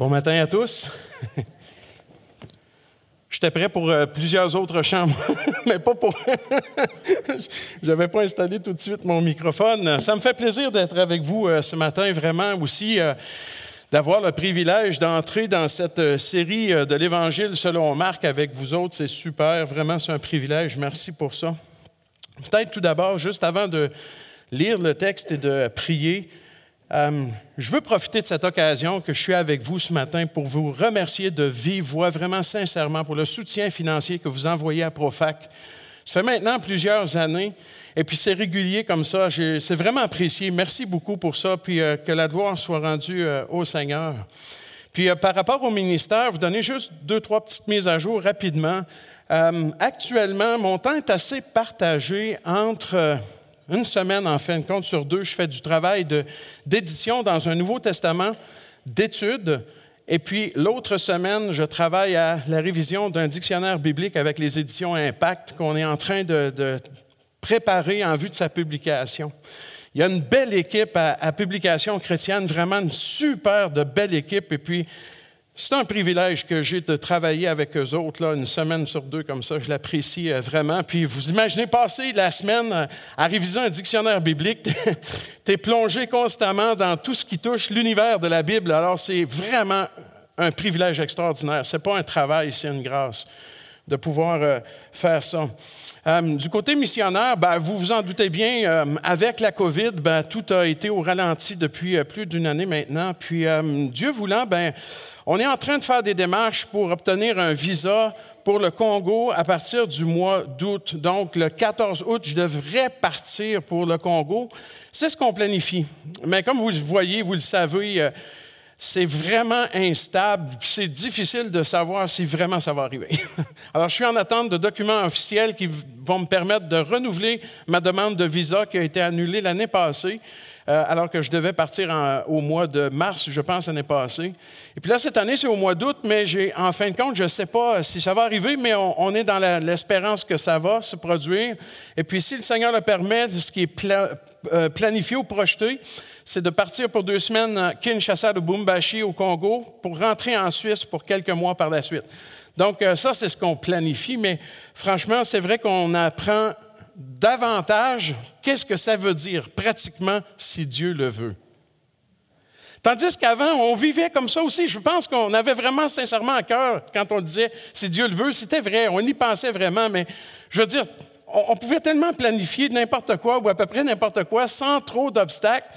Bon matin à tous. J'étais prêt pour euh, plusieurs autres chambres, mais pas pour. Je n'avais pas installé tout de suite mon microphone. Ça me fait plaisir d'être avec vous euh, ce matin, vraiment aussi euh, d'avoir le privilège d'entrer dans cette série de l'Évangile selon Marc avec vous autres. C'est super, vraiment, c'est un privilège. Merci pour ça. Peut-être tout d'abord, juste avant de lire le texte et de prier, euh, je veux profiter de cette occasion que je suis avec vous ce matin pour vous remercier de vive voix, vraiment sincèrement, pour le soutien financier que vous envoyez à Profac. Ça fait maintenant plusieurs années, et puis c'est régulier comme ça. C'est vraiment apprécié. Merci beaucoup pour ça, puis euh, que la gloire soit rendue euh, au Seigneur. Puis par rapport au ministère, vous donnez juste deux, trois petites mises à jour rapidement. actuellement, mon temps est assez partagé entre une semaine, en fin de compte, sur deux, je fais du travail d'édition dans un Nouveau Testament, d'études. Et puis l'autre semaine, je travaille à la révision d'un dictionnaire biblique avec les éditions Impact qu'on est en train de, préparer en vue de sa publication. Il y a une belle équipe à, Publication chrétienne, vraiment une super belle équipe. Et puis, c'est un privilège que j'ai de travailler avec eux autres, là, une semaine sur deux comme ça. Je l'apprécie euh, vraiment. Puis vous imaginez passer la semaine euh, à réviser un dictionnaire biblique. tu es plongé constamment dans tout ce qui touche l'univers de la Bible. Alors c'est vraiment un privilège extraordinaire. Ce n'est pas un travail, c'est une grâce de pouvoir euh, faire ça. du côté missionnaire, ben, vous vous en doutez bien, avec la COVID, ben, tout a été au ralenti depuis plus d'une année maintenant. Puis Dieu voulant, ben, on est en train de faire des démarches pour obtenir un visa pour le Congo à partir du mois d'août. Donc, le 14 août, je devrais partir pour le Congo. C'est ce qu'on planifie. Mais comme vous le voyez, vous le savez, euh, c'est vraiment instable. C'est difficile de savoir si vraiment ça va arriver. Alors, je suis en attente de documents officiels qui vont me permettre de renouveler ma demande de visa qui a été annulée l'année passée. Euh, alors que je devais partir au mois de mars, je pense, l'année passée. Et puis là, cette année, c'est au mois d'août, mais en fin de compte, je ne sais pas si ça va arriver, mais on, est dans l'espérance que ça va se produire. Et puis, si le Seigneur le permet, ce qui est euh, planifié ou projeté, c'est de partir pour deux semaines à Kinshasa de Bumbashi au Congo pour rentrer en Suisse pour quelques mois par la suite. Donc, euh, ça, c'est ce qu'on planifie, mais franchement, c'est vrai qu'on apprend davantage qu'est-ce que ça veut dire pratiquement si Dieu le veut? Tandis qu'avant, on vivait comme ça aussi. Je pense qu'on avait vraiment sincèrement à cœur quand on disait si Dieu le veut, c'était vrai, on y pensait vraiment, mais je veux dire, on, pouvait tellement planifier n'importe quoi ou à peu près n'importe quoi sans trop d'obstacles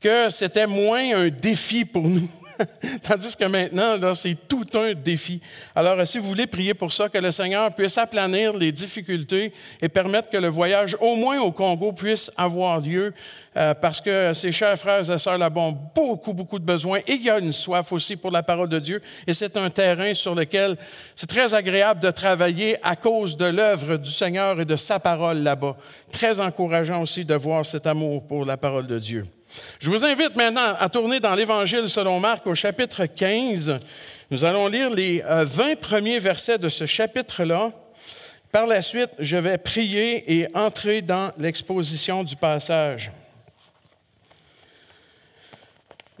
que c'était moins un défi pour nous. Tandis que maintenant, c'est tout un défi. Alors, si vous voulez prier pour ça, que le Seigneur puisse aplanir les difficultés et permettre que le voyage, au moins au Congo, puisse avoir lieu, euh, parce que ces chers frères et sœurs là-bas ont beaucoup, beaucoup de besoins et il y a une soif aussi pour la parole de Dieu. Et c'est un terrain sur lequel c'est très agréable de travailler à cause de l'œuvre du Seigneur et de sa parole là-bas. Très encourageant aussi de voir cet amour pour la parole de Dieu. Je vous invite maintenant à tourner dans l'Évangile selon Marc au chapitre 15. Nous allons lire les 20 euh, premiers versets de ce chapitre-là. Par la suite, je vais prier et entrer dans l'exposition du passage.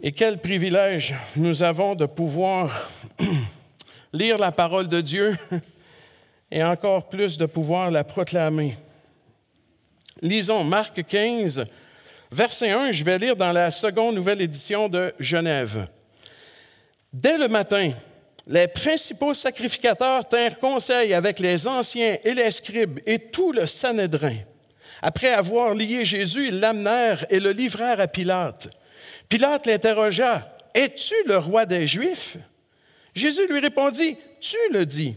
Et quel privilège nous avons de pouvoir lire la parole de Dieu et encore plus de pouvoir la proclamer. Lisons Marc 15, Verset 1, je vais lire dans la seconde nouvelle édition de Genève. Dès le matin, les principaux sacrificateurs tinrent conseil avec les anciens et les scribes et tout le Sanhédrin. Après avoir lié Jésus, ils l'amenèrent et le livrèrent à Pilate. Pilate l'interrogea, Es-tu le roi des Juifs Jésus lui répondit, Tu le dis.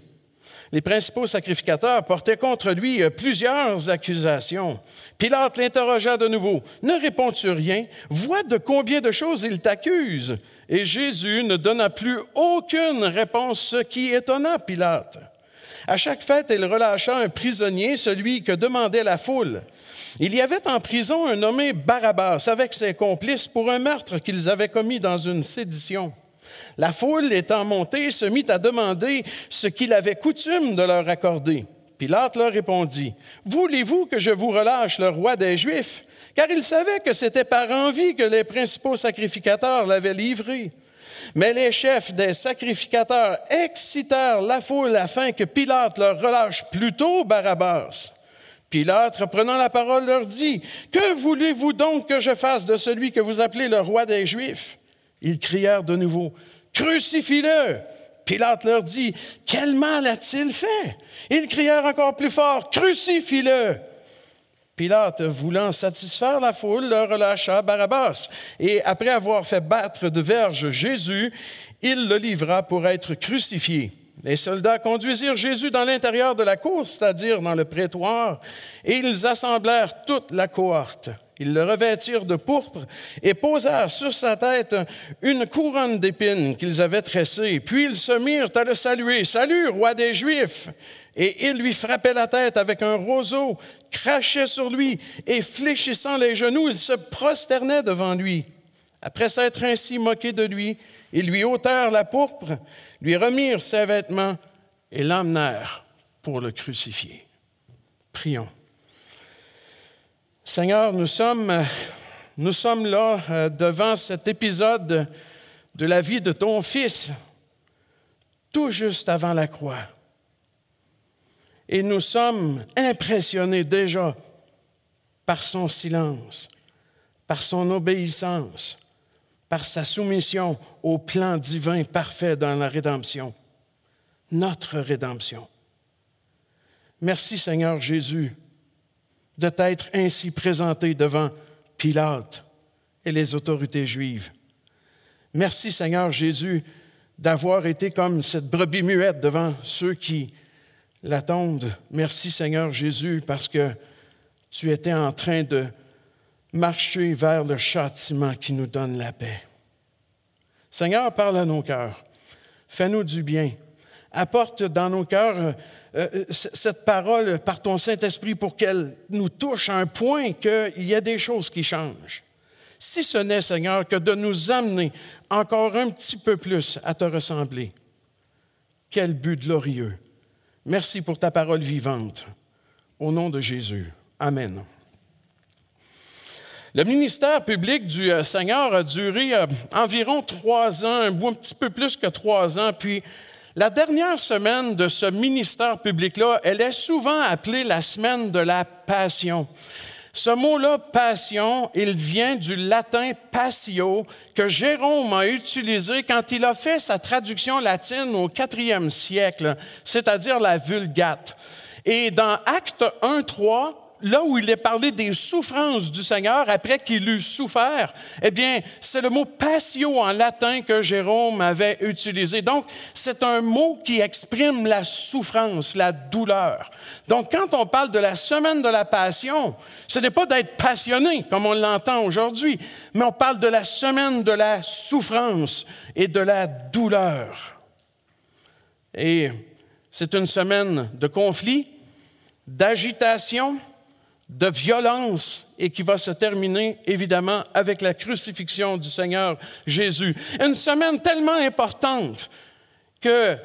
Les principaux sacrificateurs portaient contre lui euh, plusieurs accusations. Pilate l'interrogea de nouveau. Ne réponds-tu rien? Vois de combien de choses il t'accuse. Et Jésus ne donna plus aucune réponse, ce qui étonna Pilate. À chaque fête, il relâcha un prisonnier, celui que demandait la foule. Il y avait en prison un nommé Barabbas avec ses complices pour un meurtre qu'ils avaient commis dans une sédition. La foule étant montée se mit à demander ce qu'il avait coutume de leur accorder. Pilate leur répondit, Voulez-vous que je vous relâche le roi des Juifs? Car il savait que c'était par envie que les principaux sacrificateurs l'avaient livré. Mais les chefs des sacrificateurs excitèrent la foule afin que Pilate leur relâche plutôt Barabbas. Pilate, reprenant la parole, leur dit, Que voulez-vous donc que je fasse de celui que vous appelez le roi des Juifs? Ils crièrent de nouveau, Crucifie-le! Pilate leur dit, Quel mal a-t-il fait? Ils crièrent encore plus fort, Crucifie-le! Pilate, voulant satisfaire la foule, leur relâcha Barabbas, et après avoir fait battre de verges Jésus, il le livra pour être crucifié. Les soldats conduisirent Jésus dans l'intérieur de la cour, c'est-à-dire dans le prétoire, et ils assemblèrent toute la cohorte. Ils le revêtirent de pourpre et posèrent sur sa tête une couronne d'épines qu'ils avaient tressée. Puis ils se mirent à le saluer. Salut, roi des Juifs! Et ils lui frappaient la tête avec un roseau, crachaient sur lui et fléchissant les genoux, ils se prosternaient devant lui. Après s'être ainsi moqués de lui, ils lui ôtèrent la pourpre, lui remirent ses vêtements et l'emmenèrent pour le crucifier. Prions. Seigneur, nous sommes, là euh, devant cet épisode de la vie de ton Fils, tout juste avant la croix. Et nous sommes impressionnés déjà par son silence, par son obéissance, par sa soumission au plan divin parfait dans la rédemption, notre rédemption. Merci Seigneur Jésus de t'être ainsi présenté devant Pilate et les autorités juives. Merci Seigneur Jésus d'avoir été comme cette brebis muette devant ceux qui l'attendent. Merci Seigneur Jésus parce que tu étais en train de marcher vers le châtiment qui nous donne la paix. Seigneur, parle à nos cœurs. Fais-nous du bien. Apporte dans nos cœurs euh, euh, cette parole par ton Saint-Esprit pour qu'elle nous touche à un point qu'il y a des choses qui changent. Si ce n'est, Seigneur, que de nous amener encore un petit peu plus à te ressembler. Quel but glorieux. Merci pour ta parole vivante. Au nom de Jésus. Amen. Le ministère public du euh, Seigneur a duré environ trois ans, un petit peu plus que trois ans, puis la dernière semaine de ce ministère public-là, elle est souvent appelée la semaine de la passion. Ce mot-là, passion, il vient du latin passio que Jérôme a utilisé quand il a fait sa traduction latine au IVe siècle, c'est-à-dire la Vulgate. Et dans Acte 1, 3, là où il est parlé des souffrances du Seigneur après qu'il eut souffert, eh bien, c'est le mot passio en latin que Jérôme avait utilisé. Donc, c'est un mot qui exprime la souffrance, la douleur. Donc, quand on parle de la semaine de la passion, ce n'est pas d'être passionné comme on l'entend aujourd'hui, mais on parle de la semaine de la souffrance et de la douleur. Et c'est une semaine de conflit, d'agitation, de violence et qui va se terminer évidemment avec la crucifixion du Seigneur Jésus. Une semaine tellement importante que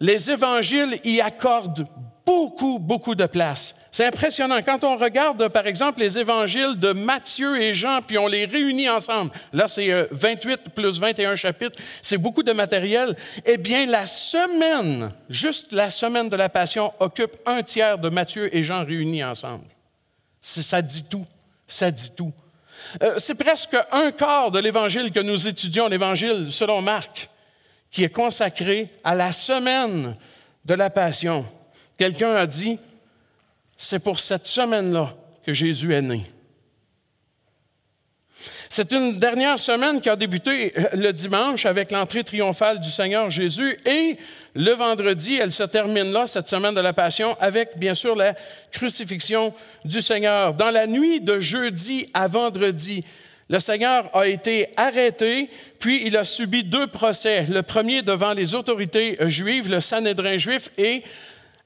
les évangiles y accordent beaucoup, beaucoup de place. C'est impressionnant. Quand on regarde, par exemple, les évangiles de Matthieu et Jean, puis on les réunit ensemble, là c'est 28 euh, plus 21 chapitres, c'est beaucoup de matériel, eh bien la semaine, juste la semaine de la Passion, occupe un tiers de Matthieu et Jean réunis ensemble. Ça dit tout. Ça dit tout. Euh, c'est presque un quart de l'évangile que nous étudions, l'évangile selon Marc, qui est consacré à la semaine de la Passion. Quelqu'un a dit, c'est pour cette semaine-là que Jésus est né. C'est une dernière semaine qui a débuté euh, le dimanche avec l'entrée triomphale du Seigneur Jésus et le vendredi, elle se termine là, cette semaine de la Passion, avec bien sûr la crucifixion du Seigneur. Dans la nuit de jeudi à vendredi, le Seigneur a été arrêté, puis il a subi deux procès. Le premier devant les autorités juives, le Sanhédrin juif, et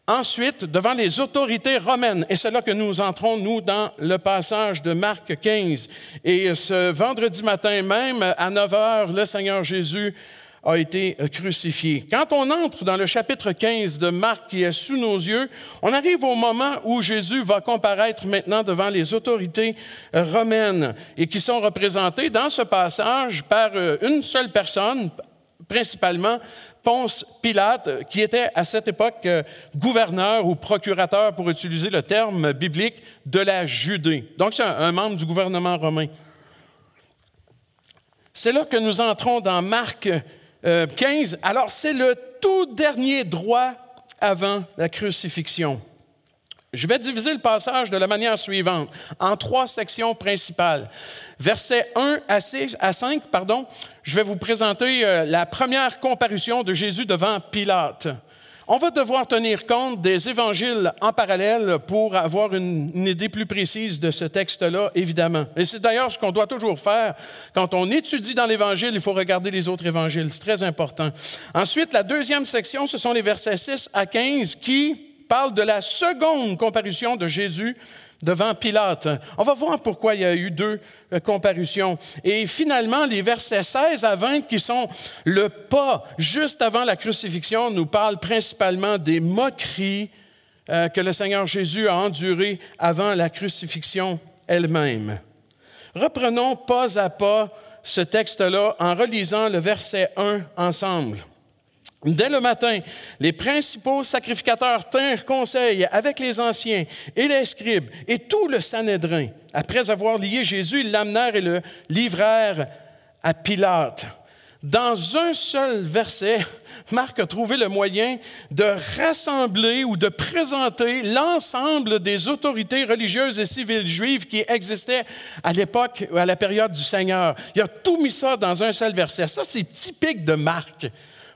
Ensuite, devant les autorités romaines, et c'est là que nous entrons, nous, dans le passage de Marc 15. Et ce vendredi matin même, à 9 heures, le Seigneur Jésus a été crucifié. Quand on entre dans le chapitre 15 de Marc qui est sous nos yeux, on arrive au moment où Jésus va comparaître maintenant devant les autorités romaines et qui sont représentées dans ce passage par une seule personne, principalement Ponce Pilate, qui était à cette époque euh, gouverneur ou procurateur, pour utiliser le terme biblique, de la Judée. Donc, c'est un, membre du gouvernement romain. C'est là que nous entrons dans Marc 15. Euh, Alors, c'est le tout dernier droit avant la crucifixion. Je vais diviser le passage de la manière suivante, en trois sections principales. Versets 1 à 5, pardon, je vais vous présenter euh, la première comparution de Jésus devant Pilate. On va devoir tenir compte des évangiles en parallèle pour avoir une, une idée plus précise de ce texte-là, évidemment. Et c'est d'ailleurs ce qu'on doit toujours faire. Quand on étudie dans l'Évangile, il faut regarder les autres évangiles. C'est très important. Ensuite, la deuxième section, ce sont les versets 6 à 15 qui parle de la seconde comparution de Jésus devant Pilate. On va voir pourquoi il y a eu deux euh, comparutions. Et finalement, les versets 16 à 20, qui sont le pas juste avant la crucifixion, nous parlent principalement des moqueries euh, que le Seigneur Jésus a endurées avant la crucifixion elle-même. Reprenons pas à pas ce texte-là en relisant le verset 1 ensemble. Dès le matin, les principaux sacrificateurs tinrent conseil avec les anciens et les scribes et tout le Sanhédrin. Après avoir lié Jésus, ils l'amenèrent et le livrèrent à Pilate. Dans un seul verset, Marc a trouvé le moyen de rassembler ou de présenter l'ensemble des autorités religieuses et civiles juives qui existaient à l'époque, à la période du Seigneur. Il a tout mis ça dans un seul verset. Ça, c'est typique de Marc.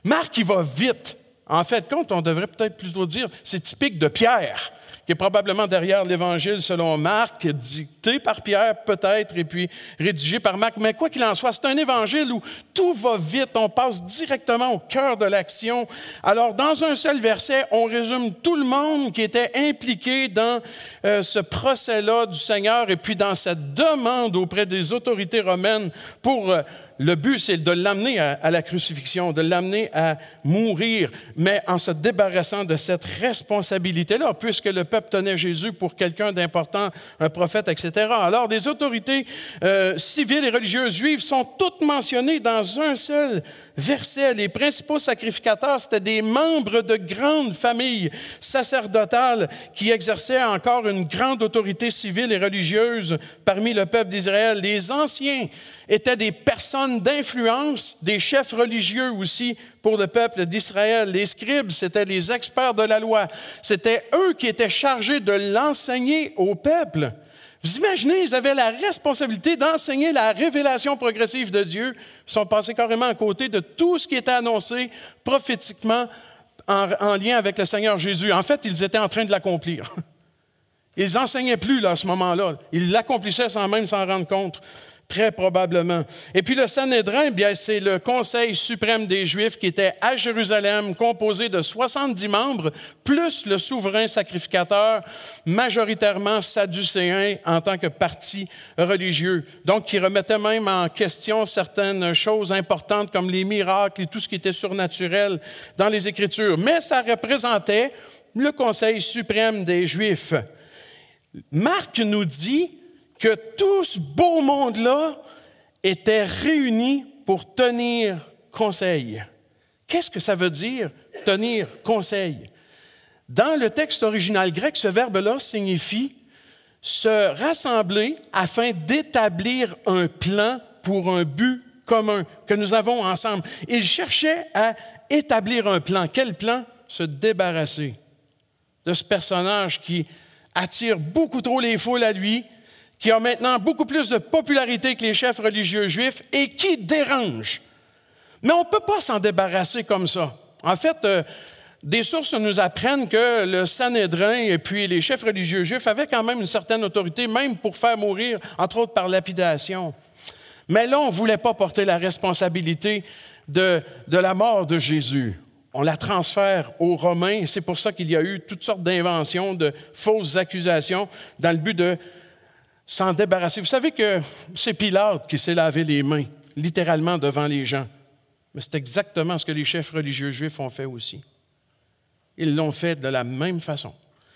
Marc, il va vite. En fait, compte, on devrait peut-être plutôt dire, c'est typique de Pierre, qui est probablement derrière l'Évangile selon Marc, dicté par Pierre peut-être, et puis rédigé par Marc. Mais quoi qu'il en soit, c'est un Évangile où tout va vite, on passe directement au cœur de l'action. Alors, dans un seul verset, on résume tout le monde qui était impliqué dans euh, ce procès-là du Seigneur, et puis dans cette demande auprès des autorités romaines pour... Euh, le but, c'est de l'amener à, la crucifixion, de l'amener à mourir, mais en se débarrassant de cette responsabilité-là, puisque le peuple tenait Jésus pour quelqu'un d'important, un prophète, etc. Alors, des autorités euh, civiles et religieuses juives sont toutes mentionnées dans un seul verset. Les principaux sacrificateurs, c'était des membres de grandes familles sacerdotales qui exerçaient encore une grande autorité civile et religieuse parmi le peuple d'Israël. Les anciens étaient des personnes d'influence, des chefs religieux aussi pour le peuple d'Israël. Les scribes, c'était les experts de la loi. C'était eux qui étaient chargés de l'enseigner au peuple. Vous imaginez, ils avaient la responsabilité d'enseigner la révélation progressive de Dieu. Ils sont passés carrément à côté de tout ce qui était annoncé prophétiquement en, en lien avec le Seigneur Jésus. En fait, ils étaient en train de l'accomplir. Ils n'enseignaient plus là, à ce moment-là. Ils l'accomplissaient sans même s'en rendre compte. Très probablement. Et puis le Sanhédrin, bien, c'est le Conseil suprême des Juifs qui était à Jérusalem, composé de 70 membres, plus le souverain sacrificateur, majoritairement sadducéen en tant que parti religieux. Donc, qui remettait même en question certaines choses importantes comme les miracles et tout ce qui était surnaturel dans les Écritures. Mais ça représentait le Conseil suprême des Juifs. Marc nous dit que tout ce beau monde-là était réuni pour tenir conseil. Qu'est-ce que ça veut dire, tenir conseil? Dans le texte original grec, ce verbe-là signifie se rassembler afin d'établir un plan pour un but commun que nous avons ensemble. Il cherchait à établir un plan. Quel plan? Se débarrasser de ce personnage qui attire beaucoup trop les foules à lui, qui a maintenant beaucoup plus de popularité que les chefs religieux juifs et qui dérange. Mais on ne peut pas s'en débarrasser comme ça. En fait, euh, des sources nous apprennent que le Sanhédrin et puis les chefs religieux juifs avaient quand même une certaine autorité, même pour faire mourir, entre autres par lapidation. Mais là, on ne voulait pas porter la responsabilité de, de la mort de Jésus. On la transfère aux Romains. C'est pour ça qu'il y a eu toutes sortes d'inventions, de fausses accusations, dans le but de s'en débarrasser. Vous savez que c'est Pilate qui s'est lavé les mains, littéralement devant les gens. Mais c'est exactement ce que les chefs religieux juifs ont fait aussi. Ils l'ont fait de la même façon,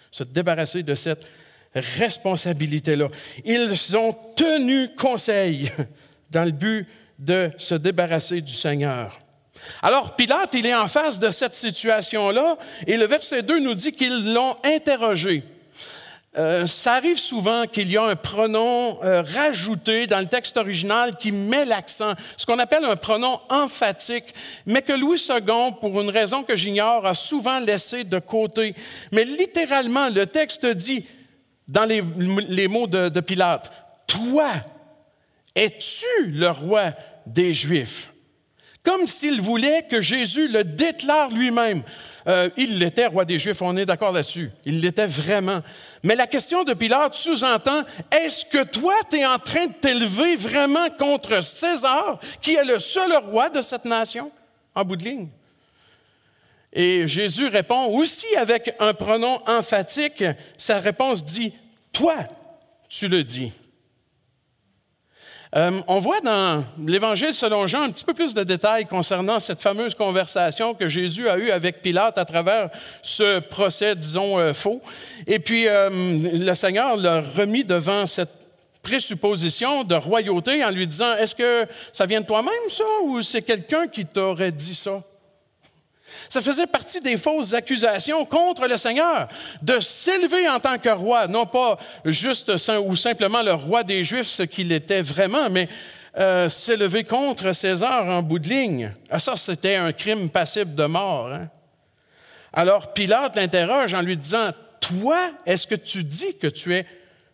se débarrasser de cette responsabilité-là. Ils ont tenu conseil dans le but de se débarrasser du Seigneur. Alors Pilate, il est en face de cette situation-là et le verset 2 nous dit qu'ils l'ont interrogé. Euh, ça arrive souvent qu'il y a un pronom euh, rajouté dans le texte original qui met l'accent, ce qu'on appelle un pronom emphatique, mais que Louis II, pour une raison que j'ignore, a souvent laissé de côté. Mais littéralement, le texte dit, dans les, mots de, de Pilate, Toi, es-tu le roi des Juifs? Comme s'il voulait que Jésus le déclare lui-même. Euh, il l'était, roi des Juifs, on est d'accord là-dessus. Il l'était vraiment. Mais la question de Pilate sous-entend, est-ce que toi, tu es en train de t'élever vraiment contre César, qui est le seul roi de cette nation, en bout de ligne? Et Jésus répond aussi avec un pronom emphatique. Sa réponse dit, toi, tu le dis. Euh, on voit dans l'Évangile selon Jean un petit peu plus de détails concernant cette fameuse conversation que Jésus a eue avec Pilate à travers ce procès, disons, euh, faux. Et puis, euh, le Seigneur l'a remis devant cette présupposition de royauté en lui disant, est-ce que ça vient de toi-même, ça, ou c'est quelqu'un qui t'aurait dit ça? Ça faisait partie des fausses accusations contre le Seigneur, de s'élever en tant que roi, non pas juste ou simplement le roi des Juifs, ce qu'il était vraiment, mais euh, s'élever contre César en bout de ligne. Ah, ça, c'était un crime passible de mort. Hein. Alors Pilate l'interroge en lui disant, Toi, est-ce que tu dis que tu es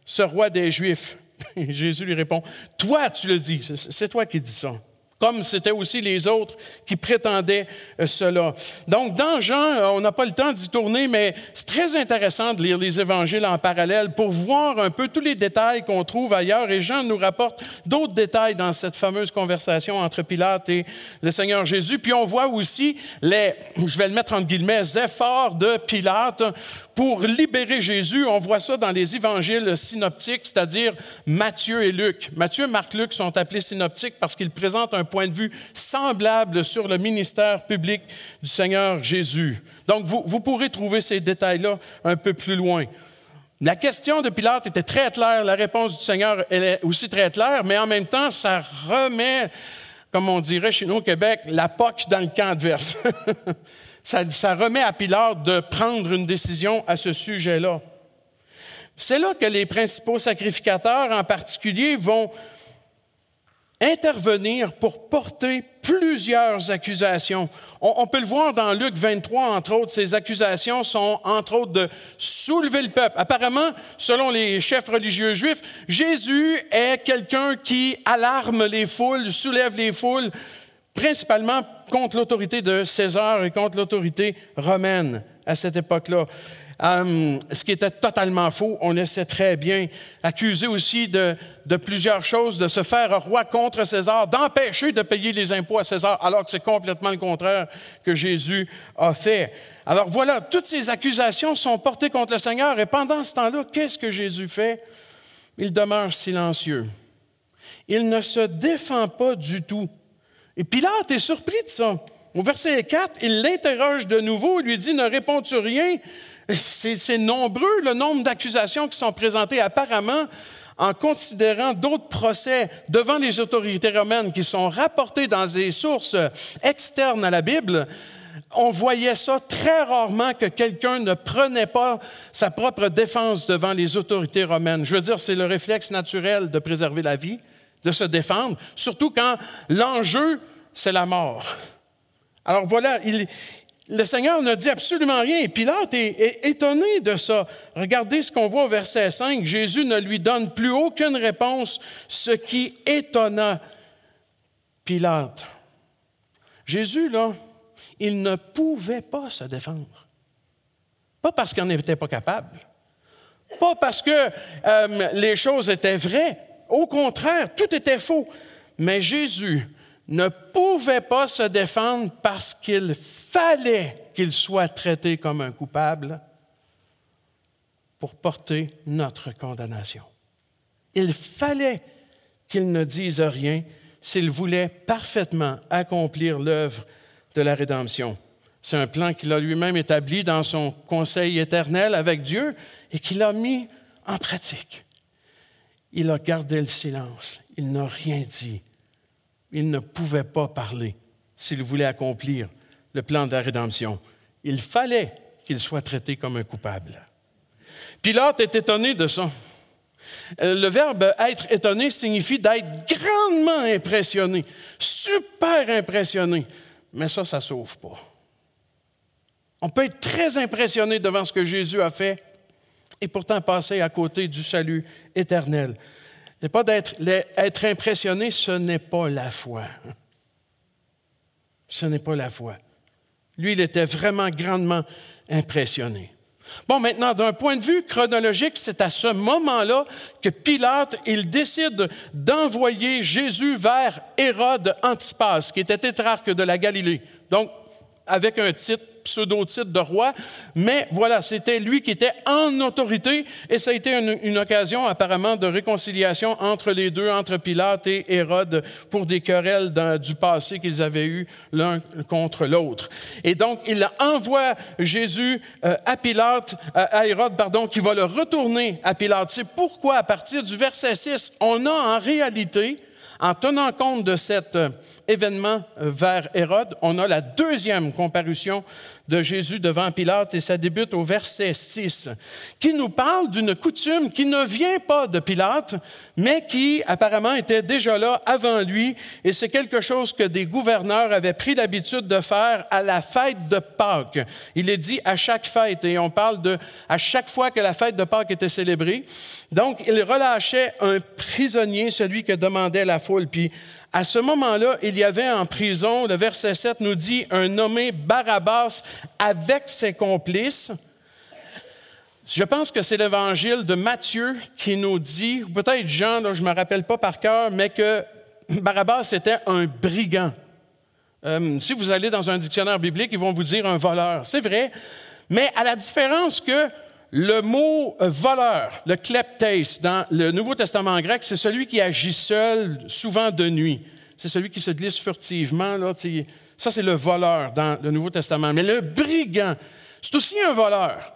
ce roi des Juifs? Jésus lui répond, Toi, tu le dis, c'est toi qui dis ça comme c'était aussi les autres qui prétendaient euh, cela. Donc, dans Jean, euh, on n'a pas le temps d'y tourner, mais c'est très intéressant de lire les évangiles en parallèle pour voir un peu tous les détails qu'on trouve ailleurs. Et Jean nous rapporte d'autres détails dans cette fameuse conversation entre Pilate et le Seigneur Jésus. Puis on voit aussi les, je vais le mettre en guillemets, efforts de Pilate pour libérer Jésus. On voit ça dans les évangiles synoptiques, c'est-à-dire Matthieu et Luc. Matthieu, Marc, Luc sont appelés synoptiques parce qu'ils présentent un point de vue semblable sur le ministère public du Seigneur Jésus. Donc, vous, pourrez trouver ces détails-là un peu plus loin. La question de Pilate était très claire, la réponse du Seigneur est aussi très claire, mais en même temps, ça remet, comme on dirait chez nous au Québec, la poque dans le camp adverse. ça, remet à Pilate de prendre une décision à ce sujet-là. C'est là que les principaux sacrificateurs en particulier vont intervenir pour porter plusieurs accusations. On, peut le voir dans Luc 23, entre autres, ces accusations sont, entre autres, de soulever le peuple. Apparemment, selon les chefs religieux juifs, Jésus est quelqu'un qui alarme les foules, soulève les foules, principalement contre l'autorité de César et contre l'autorité romaine à cette époque-là. Euh, ce qui était totalement faux, on le sait très bien. Accusé aussi de, de plusieurs choses, de se faire roi contre César, d'empêcher de payer les impôts à César, alors que c'est complètement le contraire que Jésus a fait. Alors voilà, toutes ces accusations sont portées contre le Seigneur et pendant ce temps-là, qu'est-ce que Jésus fait? Il demeure silencieux. Il ne se défend pas du tout. Et Pilate est surpris de ça. Au verset 4, il l'interroge de nouveau, il lui dit, ne réponds-tu rien? C'est nombreux le nombre d'accusations qui sont présentées apparemment en considérant d'autres procès devant les autorités romaines qui sont rapportés dans des sources externes à la Bible. On voyait ça très rarement que quelqu'un ne prenait pas sa propre défense devant les autorités romaines. Je veux dire, c'est le réflexe naturel de préserver la vie de se défendre, surtout quand l'enjeu, c'est la mort. Alors voilà, le Seigneur ne dit absolument rien. Pilate est, étonné de ça. Regardez ce qu'on voit au verset 5. Jésus ne lui donne plus aucune réponse, ce qui étonna Pilate. Jésus, là, il ne pouvait pas se défendre. Pas parce qu'il n'était pas capable. Pas parce que euh, les choses étaient vraies, au contraire, tout était faux. Mais Jésus ne pouvait pas se défendre parce qu'il fallait qu'il soit traité comme un coupable pour porter notre condamnation. Il fallait qu'il ne dise rien s'il voulait parfaitement accomplir l'œuvre de la rédemption. C'est un plan qu'il a lui-même établi dans son conseil éternel avec Dieu et qu'il a mis en pratique. Il a gardé le silence. Il n'a rien dit. Il ne pouvait pas parler s'il voulait accomplir le plan de la rédemption. Il fallait qu'il soit traité comme un coupable. Pilate est étonné de ça. Euh, le verbe être étonné signifie d'être grandement impressionné, super impressionné. Mais ça, ça ne sauve pas. On peut être très impressionné devant ce que Jésus a fait et pourtant passer à côté du salut éternel. N'est pas d'être être impressionné, ce n'est pas la foi. Ce n'est pas la foi. Lui, il était vraiment grandement impressionné. Bon, maintenant, d'un point de vue chronologique, c'est à ce moment-là que Pilate, il décide d'envoyer Jésus vers Hérode Antipas, qui était tétrarque de la Galilée. Donc, avec un titre pseudo-titre de roi, mais voilà, c'était lui qui était en autorité et ça a été une, occasion apparemment de réconciliation entre les deux, entre Pilate et Hérode, pour des querelles du passé qu'ils avaient eues l'un contre l'autre. Et donc, il envoie Jésus euh, à Pilate, à Hérode, pardon, qui va le retourner à Pilate. C'est pourquoi, à partir du verset 6, on a en réalité, en tenant compte de cette événement vers Hérode, on a la deuxième comparution de Jésus devant Pilate et ça débute au verset 6, qui nous parle d'une coutume qui ne vient pas de Pilate, mais qui apparemment était déjà là avant lui et c'est quelque chose que des gouverneurs avaient pris l'habitude de faire à la fête de Pâques. Il est dit à chaque fête et on parle de à chaque fois que la fête de Pâques était célébrée. Donc, il relâchait un prisonnier, celui que demandait la foule. Puis, à ce moment-là, il y avait en prison, le verset 7 nous dit, un nommé Barabbas avec ses complices. Je pense que c'est l'évangile de Matthieu qui nous dit, ou peut-être Jean, je ne me rappelle pas par cœur, mais que Barabbas était un brigand. Euh, si vous allez dans un dictionnaire biblique, ils vont vous dire un voleur. C'est vrai, mais à la différence que le mot euh, voleur, le kleptes, dans le Nouveau Testament grec, c'est celui qui agit seul, souvent de nuit. C'est celui qui se glisse furtivement. Là, ça, c'est le voleur dans le Nouveau Testament. Mais le brigand, c'est aussi un voleur,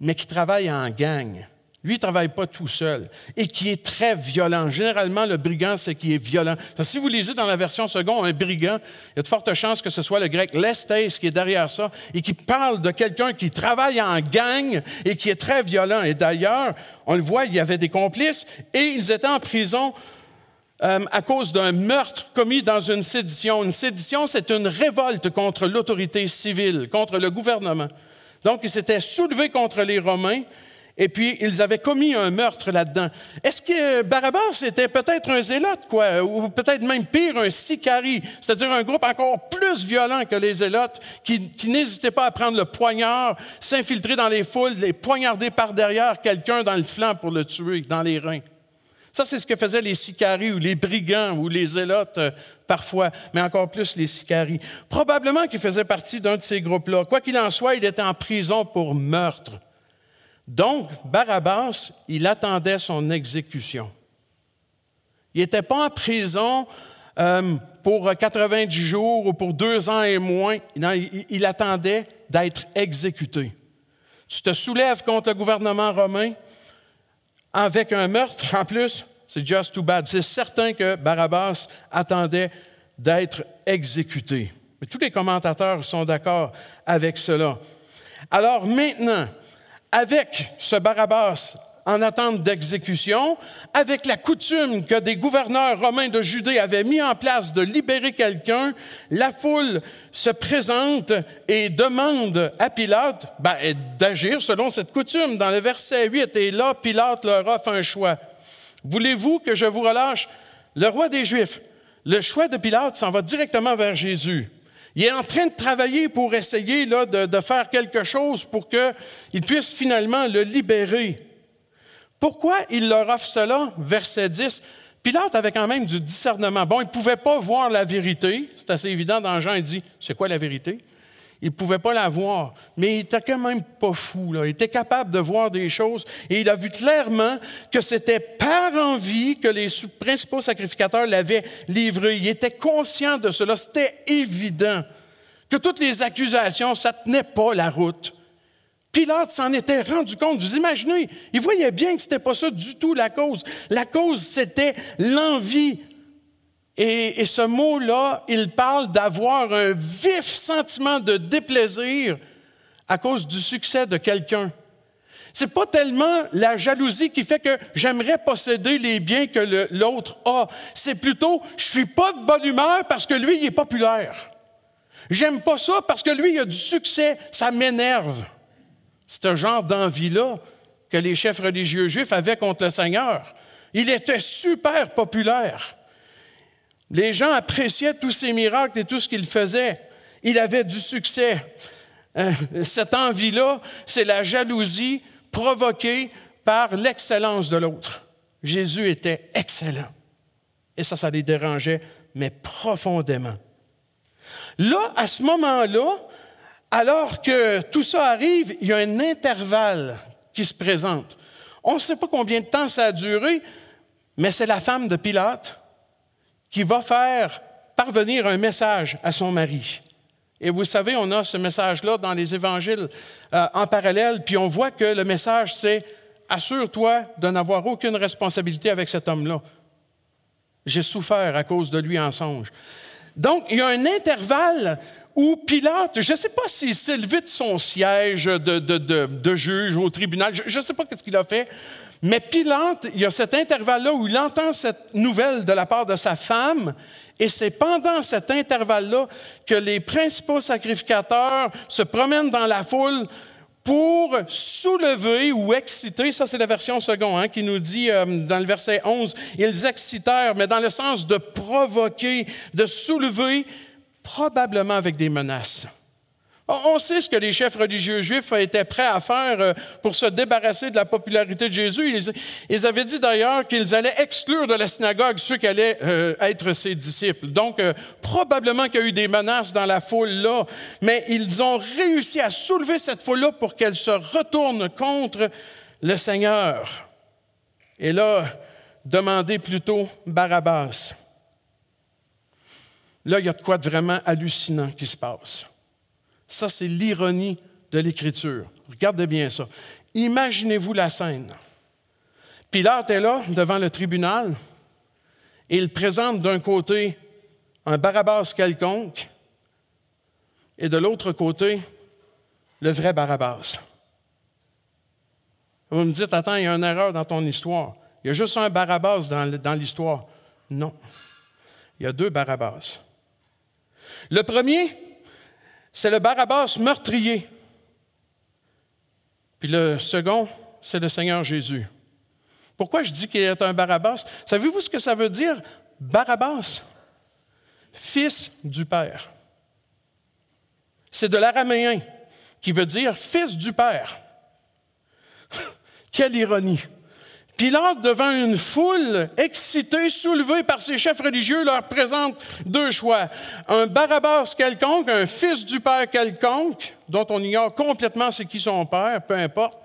mais qui travaille en gang. Lui, il ne travaille pas tout seul et qui est très violent. Généralement, le brigand, c'est qui est violent. si vous lisez dans la version seconde un brigand, il y a de fortes chances que ce soit le grec lestes qui est derrière ça et qui parle de quelqu'un qui travaille en gang et qui est très violent. Et d'ailleurs, on le voit, il y avait des complices et ils étaient en prison euh, à cause d'un meurtre commis dans une sédition. Une sédition, c'est une révolte contre l'autorité civile, contre le gouvernement. Donc, ils s'étaient soulevés contre les Romains et puis ils avaient commis un meurtre là-dedans. Est-ce que Barabbas était peut-être un zélote, quoi, ou peut-être même pire, un sicari, c'est-à-dire un groupe encore plus violent que les zélotes, qui, qui n'hésitait pas à prendre le poignard, s'infiltrer dans les foules, les poignarder par derrière quelqu'un dans le flanc pour le tuer, dans les reins? Ça, c'est ce que faisaient les sicaris ou les brigands ou les zélotes euh, parfois, mais encore plus les sicaris. Probablement qu'il faisait partie d'un de ces groupes-là. Quoi qu'il en soit, il était en prison pour meurtre. Donc, Barabbas, il attendait son exécution. Il n'était pas en prison euh, pour 90 jours ou pour deux ans et moins. Il, attendait d'être exécuté. Tu te soulèves contre le gouvernement romain avec un meurtre en plus, c'est just too bad. C'est certain que Barabbas attendait d'être exécuté. Mais tous les commentateurs sont d'accord avec cela. Alors maintenant, avec ce Barabbas en attente d'exécution, avec la coutume que des gouverneurs romains de Judée avaient mis en place de libérer quelqu'un, la foule se présente et demande à Pilate ben, d'agir selon cette coutume. Dans le verset 8, et là, Pilate leur offre un choix. Voulez-vous que je vous relâche? Le roi des Juifs? Le choix de Pilate s'en va directement vers Jésus. Il est en train de travailler pour essayer là, de, faire quelque chose pour qu'il puisse finalement le libérer. Pourquoi il leur offre cela? Verset 10. Pilate avait quand même du discernement. Bon, il ne pouvait pas voir la vérité. C'est assez évident dans Jean, il dit, c'est quoi la vérité? Il ne pouvait pas la voir, mais il n'était quand même pas fou. Il était capable de voir des choses et il a vu clairement que c'était par envie que les principaux sacrificateurs l'avaient livré. Il était conscient de cela. C'était évident que toutes les accusations, ça ne tenait pas la route. Pilate s'en était rendu compte. Vous imaginez, il voyait bien que ce n'était pas ça du tout la cause. La cause, c'était l'envie Et, et ce mot-là, il parle d'avoir un vif sentiment de déplaisir à cause du succès de quelqu'un. C'est pas tellement la jalousie qui fait que j'aimerais posséder les biens que l'autre a. C'est plutôt, je suis pas de bonne humeur parce que lui, il est populaire. J'aime pas ça parce que lui, il a du succès. Ça m'énerve. C'est un genre d'envie-là que les chefs religieux juifs avaient contre le Seigneur. Il était super populaire. Les gens appréciaient tous ses miracles et tout ce qu'il faisait. Il avait du succès. Euh, cette envie-là, c'est la jalousie provoquée par l'excellence de l'autre. Jésus était excellent. Et ça, ça les dérangeait, mais profondément. Là, à ce moment-là, alors que tout ça arrive, il y a un intervalle qui se présente. On ne sait pas combien de temps ça a duré, mais c'est la femme de Pilate qui va faire parvenir un message à son mari. Et vous savez, on a ce message-là dans les évangiles euh, en parallèle, puis on voit que le message, c'est Assure-toi de n'avoir aucune responsabilité avec cet homme-là. J'ai souffert à cause de lui en songe. Donc, il y a un intervalle où Pilate, je ne sais pas s'il s'est levé de son siège de, de, juge au tribunal, je ne sais pas ce qu'il a fait, mais Pilate, il y a cet intervalle-là où il entend cette nouvelle de la part de sa femme, et c'est pendant cet intervalle-là que les principaux sacrificateurs se promènent dans la foule pour soulever ou exciter, ça c'est la version seconde hein, qui nous dit euh, dans le verset 11, ils excitèrent, mais dans le sens de provoquer, de soulever, probablement avec des menaces. On sait ce que les chefs religieux juifs étaient prêts à faire euh, pour se débarrasser de la popularité de Jésus. Ils, avaient dit d'ailleurs qu'ils allaient exclure de la synagogue ceux qui allaient euh, être ses disciples. Donc, euh, probablement qu'il y a eu des menaces dans la foule-là, mais ils ont réussi à soulever cette foule-là pour qu'elle se retourne contre le Seigneur. Et là, demandez plutôt Barabbas. Là, il y a de quoi de vraiment hallucinant qui se passe. Ça, c'est l'ironie de l'Écriture. Regardez bien ça. Imaginez-vous la scène. Pilate est là, devant le tribunal, et il présente d'un côté un Barabbas quelconque, et de l'autre côté, le vrai Barabbas. Vous me dites, attends, il y a une erreur dans ton histoire. Il y a juste un Barabbas dans l'histoire. Non. Il y a deux Barabbas. Le premier, c'est le Barabbas meurtrier. Puis le second, c'est le Seigneur Jésus. Pourquoi je dis qu'il est un Barabbas? Savez-vous ce que ça veut dire, Barabbas? Fils du Père. C'est de l'araméen qui veut dire fils du Père. Quelle ironie! Pilate, devant une foule excitée, soulevée par ses chefs religieux, leur présente deux choix. Un Barabbas quelconque, un fils du père quelconque, dont on ignore complètement c'est qui son père, peu importe,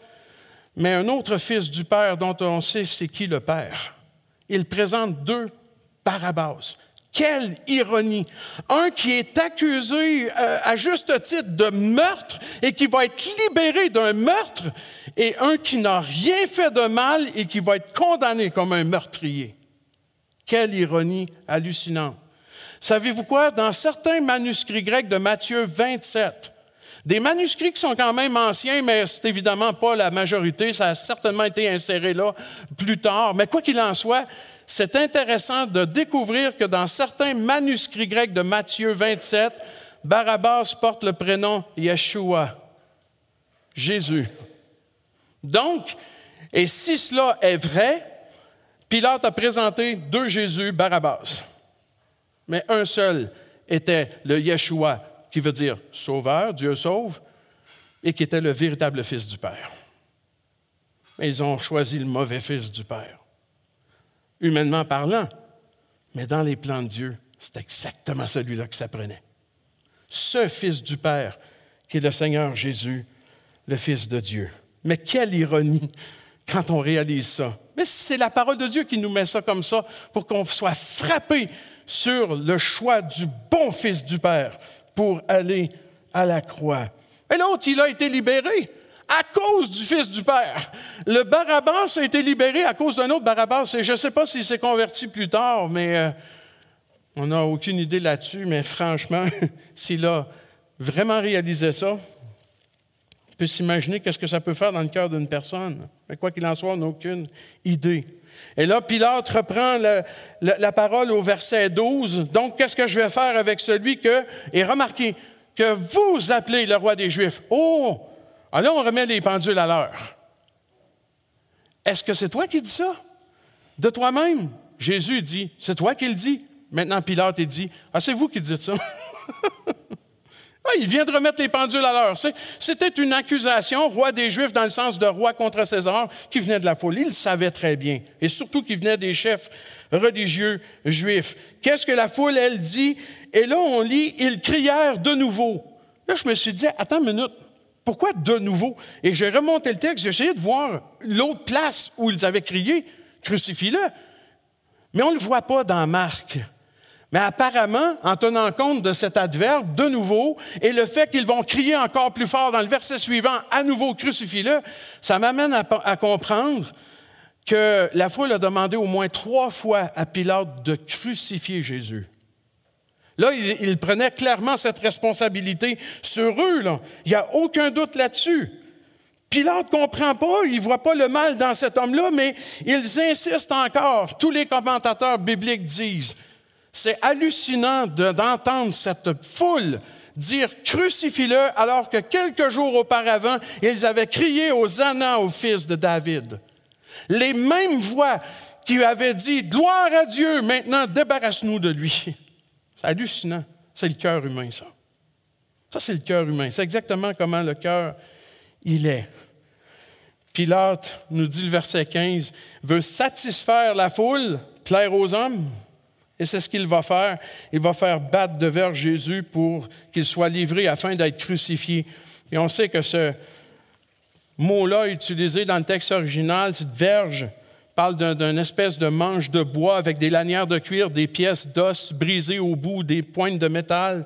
mais un autre fils du père dont on sait c'est qui le père. Il présente deux Barabbas. Quelle ironie! Un qui est accusé euh, à juste titre de meurtre et qui va être libéré d'un meurtre, et un qui n'a rien fait de mal et qui va être condamné comme un meurtrier. Quelle ironie hallucinante. Savez-vous quoi? Dans certains manuscrits grecs de Matthieu 27, des manuscrits qui sont quand même anciens, mais c'est évidemment pas la majorité, ça a certainement été inséré là plus tard, mais quoi qu'il en soit, c'est intéressant de découvrir que dans certains manuscrits grecs de Matthieu 27, Barabbas porte le prénom Yeshua, Jésus. Donc, et si cela est vrai, Pilate a présenté deux Jésus, Barabbas. Mais un seul était le Yeshua, qui veut dire sauveur, Dieu sauve, et qui était le véritable Fils du Père. Mais ils ont choisi le mauvais Fils du Père humainement parlant. Mais dans les plans de Dieu, c'est exactement celui-là que ça prenait. Ce Fils du Père, qui est le Seigneur Jésus, le Fils de Dieu. Mais quelle ironie quand on réalise ça. Mais c'est la parole de Dieu qui nous met ça comme ça pour qu'on soit frappé sur le choix du bon Fils du Père pour aller à la croix. Et l'autre, il a été libéré à cause du Fils du Père. Le Barabbas a été libéré à cause d'un autre Barabbas. Et je ne sais pas s'il s'est converti plus tard, mais euh, On n'a aucune idée là-dessus, mais franchement, s'il a vraiment réalisé ça, on peut s'imaginer qu'est-ce que ça peut faire dans le cœur d'une personne. Mais quoi qu'il en soit, on n'a aucune idée. Et là, Pilate reprend la parole au verset 12. Donc, qu'est-ce que je vais faire avec celui que, et remarquez, que vous appelez le roi des Juifs? Oh! Alors, on remet les pendules à l'heure. Est-ce que c'est toi qui dis ça? De toi-même? Jésus dit, c'est toi qui le dis. Maintenant, Pilate, il dit, ah, c'est vous qui dites ça. Il vient de remettre les pendules à l'heure. C'était une accusation, roi des Juifs, dans le sens de roi contre César, qui venait de la folie. Il le savait très bien. Et surtout qui venait des chefs religieux juifs. Qu'est-ce que la foule, elle dit? Et là, on lit, ils crièrent de nouveau. Là, je me suis dit, attends une minute. Pourquoi de nouveau? Et j'ai remonté le texte, j'ai essayé de voir l'autre place où ils avaient crié, crucifie-le. Mais on ne le voit pas dans Marc. Mais apparemment, en tenant compte de cet adverbe, de nouveau, et le fait qu'ils vont crier encore plus fort dans le verset suivant, à nouveau crucifie-le, ça m'amène à, comprendre que la foule a demandé au moins trois fois à Pilate de crucifier Jésus. Là, il, prenait clairement cette responsabilité sur eux. Il n'y a aucun doute là-dessus. Pilate ne comprend pas, il ne voit pas le mal dans cet homme-là, mais ils insistent encore. Tous les commentateurs bibliques disent, c'est hallucinant d'entendre cette foule dire crucifie-le alors que quelques jours auparavant, ils avaient crié aux Anna au fils de David. Les mêmes voix qui avaient dit gloire à Dieu, maintenant débarrasse-nous de lui. C'est hallucinant. C'est le cœur humain, ça. Ça, c'est le cœur humain. C'est exactement comment le cœur, il est. Pilate, nous dit le verset 15, veut satisfaire la foule, plaire aux hommes, et c'est ce qu'il va faire. Il va faire battre de verge Jésus pour qu'il soit livré afin d'être crucifié. Et on sait que ce mot-là utilisé dans le texte original, cette verge, parle d'une espèce de manche de bois avec des lanières de cuir, des pièces d'os brisées au bout, des pointes de métal.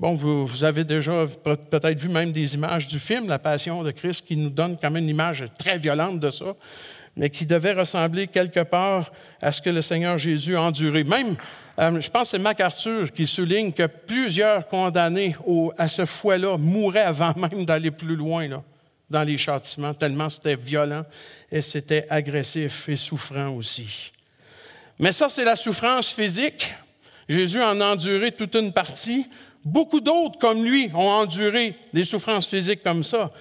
Bon, vous avez déjà peut-être vu même des images du film La Passion de Christ qui nous donne quand même une image très violente de ça mais qui devait ressembler quelque part à ce que le Seigneur Jésus a enduré. Même, euh, je pense que c'est MacArthur qui souligne que plusieurs condamnés à ce fouet-là mouraient avant même d'aller plus loin dans les châtiments, tellement c'était violent et c'était agressif et souffrant aussi. Mais ça, c'est la souffrance physique. Jésus en a enduré toute une partie. Beaucoup d'autres, comme lui, ont enduré des souffrances physiques comme ça.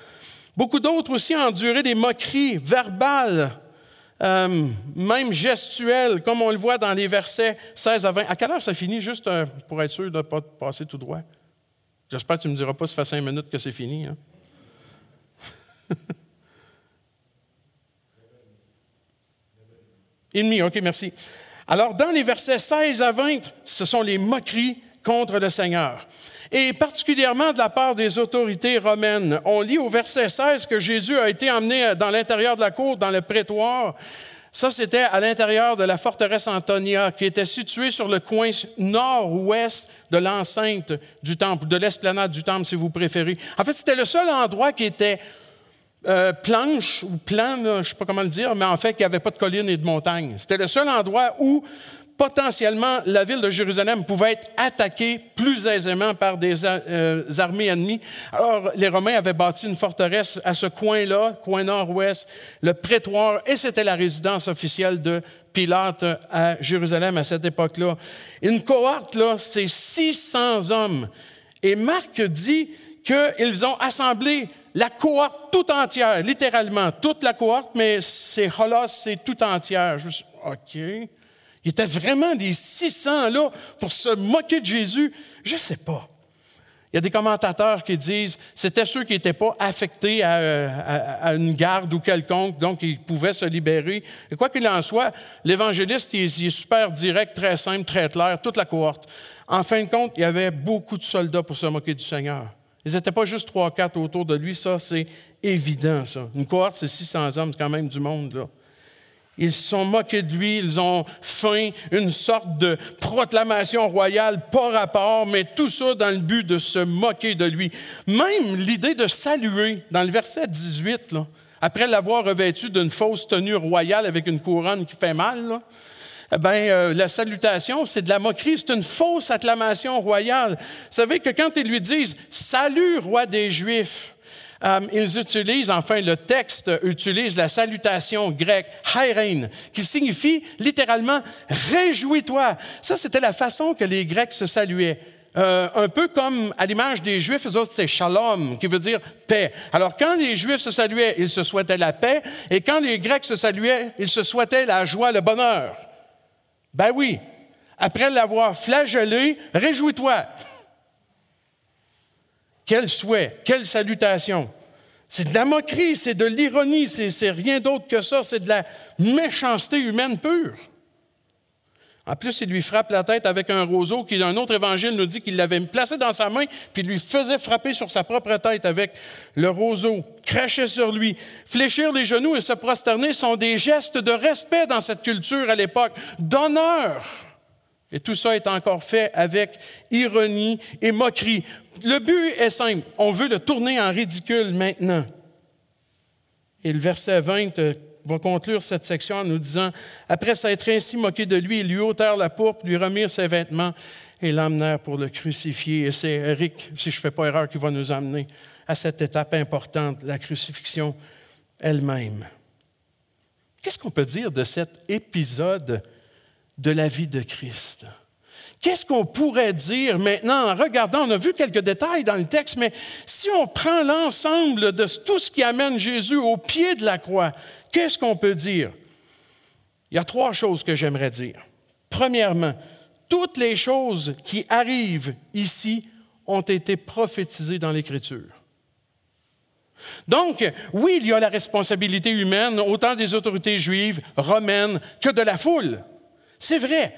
Beaucoup d'autres aussi ont enduré des moqueries verbales, euh, même gestuel, comme on le voit dans les versets 16 à 20. À quelle heure ça finit, juste euh, pour être sûr de ne pas passer tout droit? J'espère que tu ne me diras pas, ça fait cinq minutes que c'est fini. Hein? Et demi, OK, merci. Alors, dans les versets 16 à 20, ce sont les moqueries contre le Seigneur et particulièrement de la part des autorités romaines. On lit au verset 16 que Jésus a été emmené dans l'intérieur de la cour, dans le prétoire. Ça, c'était à l'intérieur de la forteresse Antonia, qui était située sur le coin nord-ouest de l'enceinte du temple, de l'esplanade du temple, si vous préférez. En fait, c'était le seul endroit qui était euh, planche ou plan, je ne sais pas comment le dire, mais en fait, il n'y avait pas de collines et de montagnes. C'était le seul endroit où potentiellement, la ville de Jérusalem pouvait être attaquée plus aisément par des euh, armées ennemies. Alors, les Romains avaient bâti une forteresse à ce coin-là, coin nord-ouest, le prétoire, et c'était la résidence officielle de Pilate à Jérusalem à cette époque-là. Une cohorte, là, c'est 600 hommes. Et Marc dit qu'ils ont assemblé la cohorte tout entière, littéralement, toute la cohorte, mais c'est holos, c'est tout entière. Je OK. Il était vraiment des 600 là pour se moquer de Jésus. Je ne sais pas. Il y a des commentateurs qui disent c'était ceux qui n'étaient pas affectés à, une garde ou quelconque, donc ils pouvaient se libérer. Et quoi qu'il en soit, l'évangéliste il, est super direct, très simple, très clair, toute la cohorte. En fin de compte, il y avait beaucoup de soldats pour se moquer du Seigneur. Ils n'étaient pas juste trois, quatre autour de lui, ça c'est évident, ça. Une cohorte, c'est 600 hommes, quand même du monde, là. Ils se sont moqués de lui, ils ont fait une sorte de proclamation royale par rapport, mais tout ça dans le but de se moquer de lui. Même l'idée de saluer, dans le verset 18, après l'avoir revêtu d'une fausse tenue royale avec une couronne qui fait mal, eh bien, euh, la salutation, c'est de la moquerie, c'est une fausse acclamation royale. Vous savez que quand ils lui disent Salut, roi des Juifs, euh, ils utilisent, enfin, le texte utilise la salutation grecque, heirein, qui signifie littéralement réjouis-toi. Ça, c'était la façon que les Grecs se saluaient. Euh, un peu comme à l'image des Juifs, eux autres, c'est shalom, qui veut dire paix. Alors, quand les Juifs se saluaient, ils se souhaitaient la paix, et quand les Grecs se saluaient, ils se souhaitaient la joie, le bonheur. Ben oui, après l'avoir flagellé, réjouis-toi. Quel souhait, quelle salutation. C'est de la moquerie, c'est de l'ironie, c'est rien d'autre que ça, c'est de la méchanceté humaine pure. En plus, il lui frappe la tête avec un roseau qui, dans un autre évangile, nous dit qu'il l'avait placé dans sa main, puis lui faisait frapper sur sa propre tête avec le roseau, crachait sur lui. Fléchir les genoux et se prosterner sont des gestes de respect dans cette culture à l'époque, d'honneur. Et tout ça est encore fait avec ironie et moquerie. Le but est simple. On veut le tourner en ridicule maintenant. Et le verset 20 va conclure cette section en nous disant Après s'être ainsi moqué de lui, ils lui ôtèrent la pourpre, lui remirent ses vêtements et l'emmenèrent pour le crucifier. Et c'est Eric, si je ne fais pas erreur, qui va nous amener à cette étape importante, la crucifixion elle-même. Qu'est-ce qu'on peut dire de cet épisode de la vie de Christ. Qu'est-ce qu'on pourrait dire maintenant? En regardant, on a vu quelques détails dans le texte, mais si on prend l'ensemble de tout ce qui amène Jésus au pied de la croix, qu'est-ce qu'on peut dire? Il y a trois choses que j'aimerais dire. Premièrement, toutes les choses qui arrivent ici ont été prophétisées dans l'Écriture. Donc, oui, il y a la responsabilité humaine, autant des autorités juives, romaines, que de la foule. C'est vrai.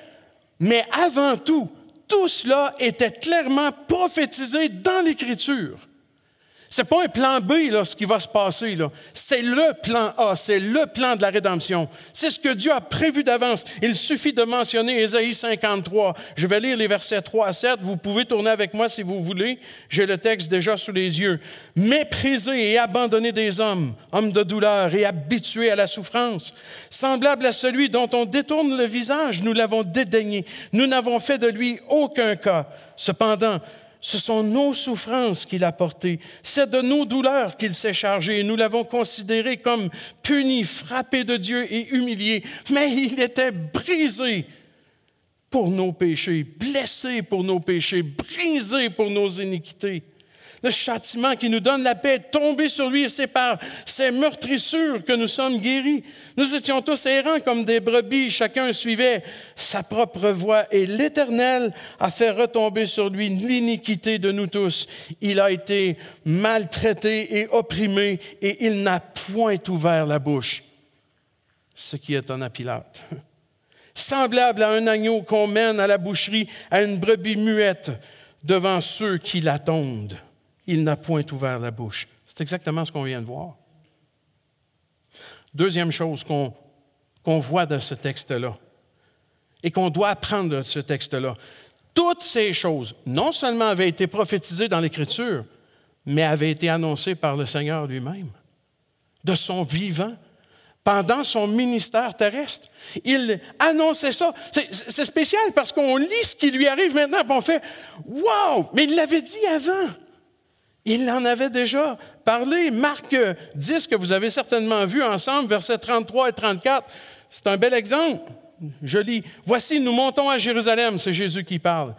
Mais avant tout, tout cela était clairement prophétisé dans l'Écriture. C'est pas un plan B, là, ce qui va se passer, là. C'est le plan A, c'est le plan de la rédemption. C'est ce que Dieu a prévu d'avance. Il suffit de mentionner Ésaïe 53. Je vais lire les versets 3 à 7. Vous pouvez tourner avec moi si vous voulez. J'ai le texte déjà sous les yeux. Méprisé et abandonné des hommes, hommes de douleur et habitués à la souffrance, semblable à celui dont on détourne le visage, nous l'avons dédaigné. Nous n'avons fait de lui aucun cas. Cependant, ce sont nos souffrances qu'il a portées. C'est de nos douleurs qu'il s'est chargé. Nous l'avons considéré comme puni, frappé de Dieu et humilié. Mais il était brisé pour nos péchés, blessé pour nos péchés, brisé pour nos iniquités. Le châtiment qui nous donne la paix est tombé sur lui et c'est par ses meurtrissures que nous sommes guéris. Nous étions tous errants comme des brebis, chacun suivait sa propre voie et l'Éternel a fait retomber sur lui l'iniquité de nous tous. Il a été maltraité et opprimé et il n'a point ouvert la bouche. Ce qui étonna Pilate. Semblable à un agneau qu'on mène à la boucherie, à une brebis muette devant ceux qui l'attendent il n'a point ouvert la bouche. C'est exactement ce qu'on vient de voir. Deuxième chose qu'on voit de ce texte-là et qu'on doit apprendre de ce texte-là, toutes ces choses, non seulement avaient été prophétisées dans l'Écriture, mais avaient été annoncées par le Seigneur lui-même, de son vivant, pendant son ministère terrestre. Il annonçait ça. C'est spécial parce qu'on lit ce qui lui arrive maintenant et on fait Wow! Mais il l'avait dit avant. Il en avait déjà parlé. Marc 10, que vous avez certainement vu ensemble, versets 33 et 34, c'est un bel exemple. Je Voici, nous montons à Jérusalem, c'est Jésus qui parle.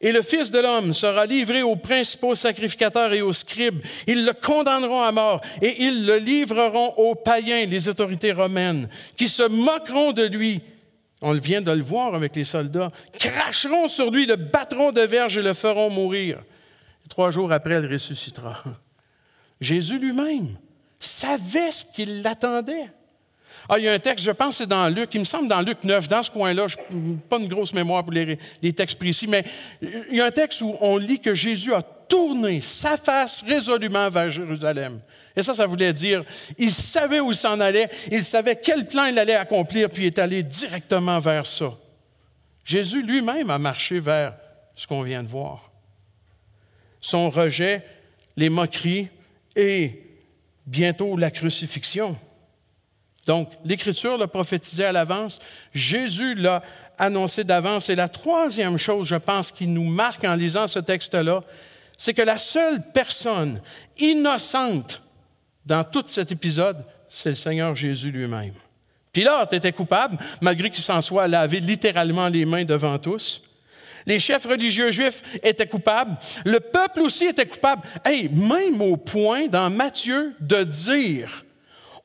Et le Fils de l'homme sera livré aux principaux sacrificateurs et aux scribes. Ils le condamneront à mort et ils le livreront aux païens, les autorités romaines, qui se moqueront de lui. On vient de le voir avec les soldats. Cracheront sur lui, le battront de verge et le feront mourir. Trois jours après, elle ressuscitera. Jésus lui-même savait ce qui l'attendait. Ah, il y a un texte, je pense c'est dans Luc, il me semble dans Luc 9, dans ce coin-là, je pas une grosse mémoire pour les, les, textes précis, mais il y a un texte où on lit que Jésus a tourné sa face résolument vers Jérusalem. Et ça, ça voulait dire, il savait où il s'en allait, il savait quel plan il allait accomplir, puis il est allé directement vers ça. Jésus lui-même a marché vers ce qu'on vient de voir son rejet, les moqueries et bientôt la crucifixion. Donc, l'Écriture l'a prophétisé à l'avance, Jésus l'a annoncé d'avance. Et la troisième chose, je pense, qui nous marque en lisant ce texte-là, c'est que la seule personne innocente dans tout cet épisode, c'est le Seigneur Jésus lui-même. Pilate était coupable, malgré qu'il s'en soit lavé littéralement les mains devant tous. Les chefs religieux juifs étaient coupables. Le peuple aussi était coupable. Hey, même au point dans Matthieu de dire,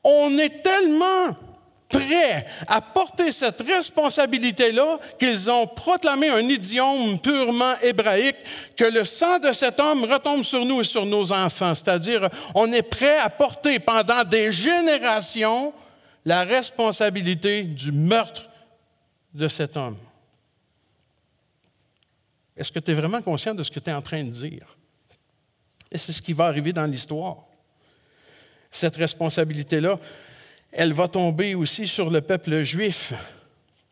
on est tellement prêts à porter cette responsabilité-là qu'ils ont proclamé un idiome purement hébraïque que le sang de cet homme retombe sur nous et sur nos enfants. C'est-à-dire, on est prêt à porter pendant des générations la responsabilité du meurtre de cet homme. Est-ce que tu es vraiment conscient de ce que tu es en train de dire? Et c'est ce qui va arriver dans l'histoire. Cette responsabilité-là, elle va tomber aussi sur le peuple juif,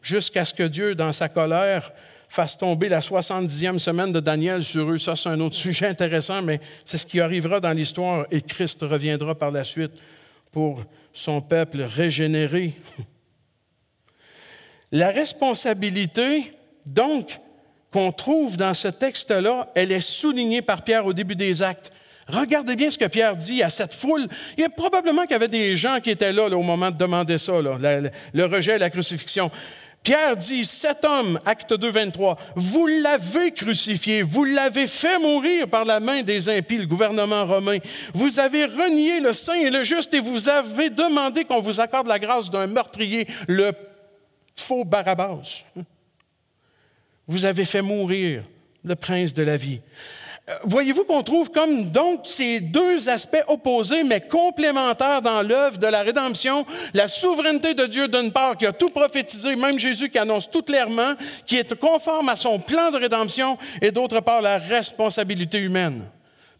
jusqu'à ce que Dieu, dans sa colère, fasse tomber la 70e semaine de Daniel sur eux. Ça, c'est un autre sujet intéressant, mais c'est ce qui arrivera dans l'histoire et Christ reviendra par la suite pour son peuple régénéré. La responsabilité, donc, qu'on trouve dans ce texte-là, elle est soulignée par Pierre au début des actes. Regardez bien ce que Pierre dit à cette foule. Il y a probablement qu'il y avait des gens qui étaient là, au moment de demander ça, le, rejet et la crucifixion. Pierre dit, cet homme, acte 2, 23, vous l'avez crucifié, vous l'avez fait mourir par la main des impies, le gouvernement romain. Vous avez renié le saint et le juste et vous avez demandé qu'on vous accorde la grâce d'un meurtrier, le faux Barabbas. Vous avez fait mourir le prince de la vie voyez-vous qu'on trouve comme donc ces deux aspects opposés mais complémentaires dans l'œuvre de la rédemption, la souveraineté de Dieu d'une part qui a tout prophétisé, même Jésus qui annonce tout clairement, qui est conforme à son plan de rédemption, et d'autre part la responsabilité humaine.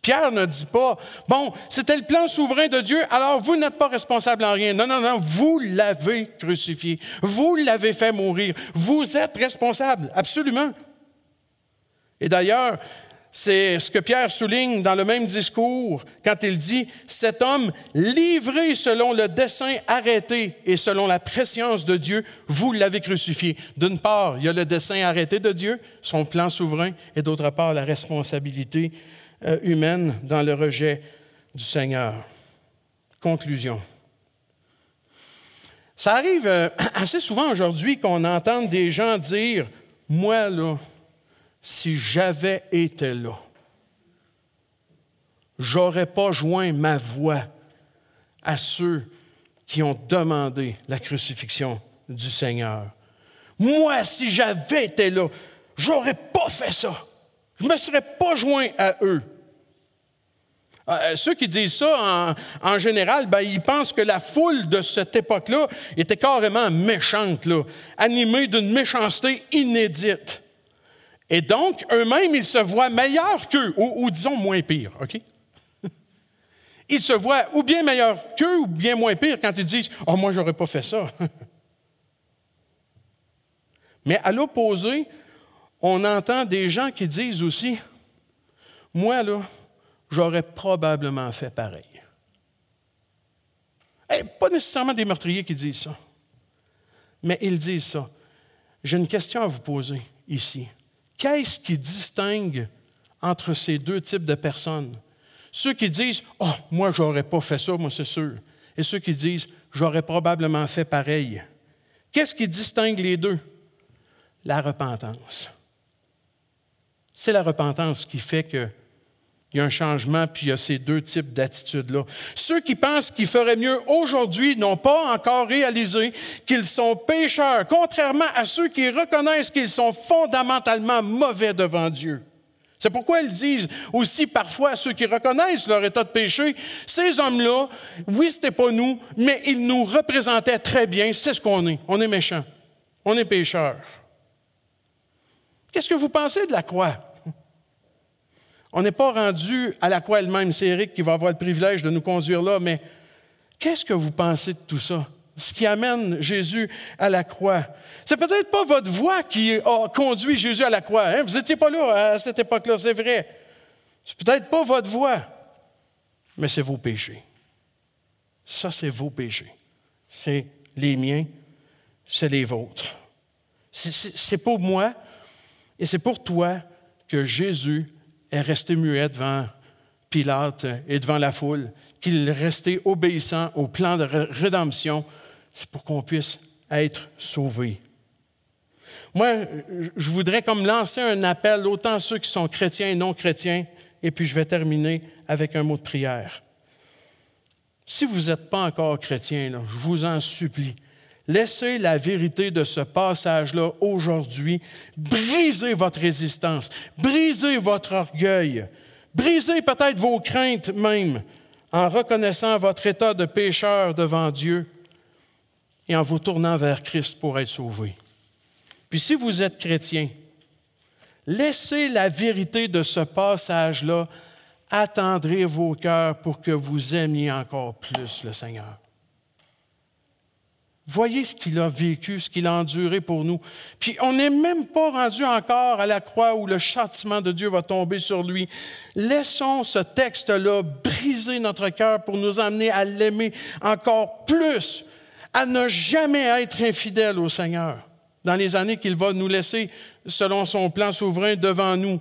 Pierre ne dit pas, bon, c'était le plan souverain de Dieu, alors vous n'êtes pas responsable en rien. Non, non, non, vous l'avez crucifié, vous l'avez fait mourir, vous êtes responsable, absolument. Et d'ailleurs, c'est ce que Pierre souligne dans le même discours quand il dit, cet homme livré selon le dessein arrêté et selon la préscience de Dieu, vous l'avez crucifié. D'une part, il y a le dessein arrêté de Dieu, son plan souverain, et d'autre part, la responsabilité humaine dans le rejet du Seigneur. Conclusion. Ça arrive euh, assez souvent aujourd'hui qu'on entende des gens dire, moi, là, si j'avais été là, j'aurais pas joint ma voix à ceux qui ont demandé la crucifixion du Seigneur. Moi, si j'avais été là, j'aurais pas fait ça. Je me serais pas joint à eux. Euh, ceux qui disent ça, en, général, ben, ils pensent que la foule de cette époque-là était carrément méchante, là, animée d'une méchanceté inédite. Et donc, eux-mêmes, ils se voient meilleurs qu'eux, ou, disons moins pires, OK? Ils se voient ou bien meilleurs qu'eux, ou bien moins pires quand ils disent Oh, moi, j'aurais pas fait ça. Mais à l'opposé, on entend des gens qui disent aussi Moi, là, j'aurais probablement fait pareil. Et pas nécessairement des meurtriers qui disent ça, mais ils disent ça. J'ai une question à vous poser ici. Qu'est-ce qui distingue entre ces deux types de personnes? Ceux qui disent Oh, moi, j'aurais pas fait ça, moi, c'est sûr. Et ceux qui disent J'aurais probablement fait pareil. Qu'est-ce qui distingue les deux? La repentance. C'est la repentance qui fait que il y a un changement, puis il y a ces deux types d'attitudes-là. Ceux qui pensent qu'ils feraient mieux aujourd'hui n'ont pas encore réalisé qu'ils sont pécheurs, contrairement à ceux qui reconnaissent qu'ils sont fondamentalement mauvais devant Dieu. C'est pourquoi ils disent aussi parfois à ceux qui reconnaissent leur état de péché, ces hommes-là, oui, c'était pas nous, mais ils nous représentaient très bien, c'est ce qu'on est. On est méchants. On est pécheurs. Qu'est-ce que vous pensez de la croix? On n'est pas rendu à la croix elle-même. C'est Eric qui va avoir le privilège de nous conduire là, mais qu'est-ce que vous pensez de tout ça? Ce qui amène Jésus à la croix. C'est peut-être pas votre voix qui a conduit Jésus à la croix. Hein? Vous n'étiez pas là à cette époque-là, c'est vrai. C'est peut-être pas votre voix, mais c'est vos péchés. Ça, c'est vos péchés. C'est les miens, c'est les vôtres. C'est pour moi et c'est pour toi que Jésus est resté muet devant Pilate et devant la foule, qu'il est resté obéissant au plan de rédemption, c'est pour qu'on puisse être sauvé. Moi, je voudrais comme lancer un appel autant ceux qui sont chrétiens et non chrétiens, et puis je vais terminer avec un mot de prière. Si vous n'êtes pas encore chrétien, je vous en supplie, laissez la vérité de ce passage-là aujourd'hui briser votre résistance, briser votre orgueil, briser peut-être vos craintes même, en reconnaissant votre état de pécheur devant Dieu et en vous tournant vers Christ pour être sauvé. Puis si vous êtes chrétien, laissez la vérité de ce passage-là attendrir vos cœurs pour que vous aimiez encore plus le Seigneur. Voyez ce qu'il a vécu, ce qu'il a enduré pour nous. Puis on n'est même pas rendu encore à la croix où le châtiment de Dieu va tomber sur lui. Laissons ce texte-là briser notre cœur pour nous amener à l'aimer encore plus, à ne jamais être infidèle au Seigneur dans les années qu'il va nous laisser selon son plan souverain devant nous.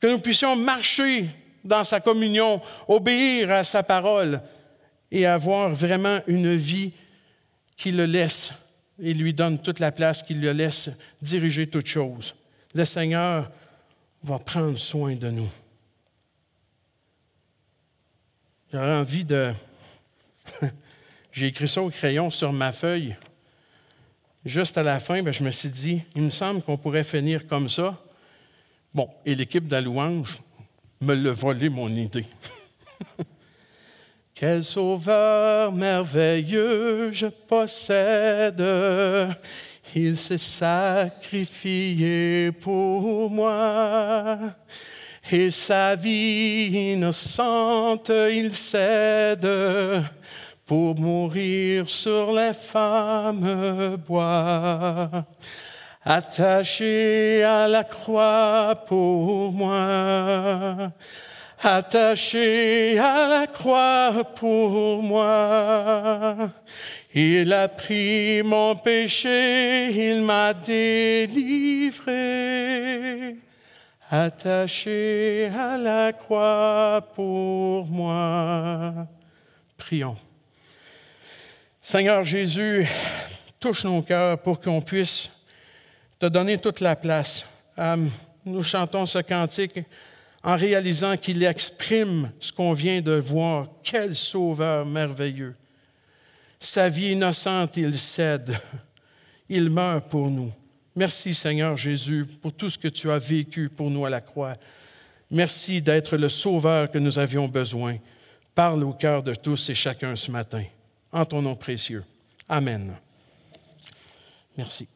Que nous puissions marcher dans sa communion, obéir à sa parole et avoir vraiment une vie qui le laisse et lui donne toute la place, qui le laisse diriger toutes choses. Le Seigneur va prendre soin de nous. J'aurais envie de... J'ai écrit ça au crayon sur ma feuille. Juste à la fin, ben, je me suis dit, il me semble qu'on pourrait finir comme ça. Bon, et l'équipe de la louange me l'a volé mon idée. Quel sauveur merveilleux je possède. Il s'est sacrifié pour moi. Et sa vie innocente, il cède pour mourir sur l'infâme bois, attaché à la croix pour moi, attaché à la croix pour moi. Il a pris mon péché, il m'a délivré, attaché à la croix pour moi. Prions. Seigneur Jésus, touche nos cœurs pour qu'on puisse te donner toute la place. Euh, nous chantons ce cantique en réalisant qu'il exprime ce qu'on vient de voir. Quel sauveur merveilleux. Sa vie innocente, il cède. Il meurt pour nous. Merci Seigneur Jésus pour tout ce que tu as vécu pour nous à la croix. Merci d'être le sauveur que nous avions besoin. Parle au cœur de tous et chacun ce matin en ton nom précieux. Amen. Merci.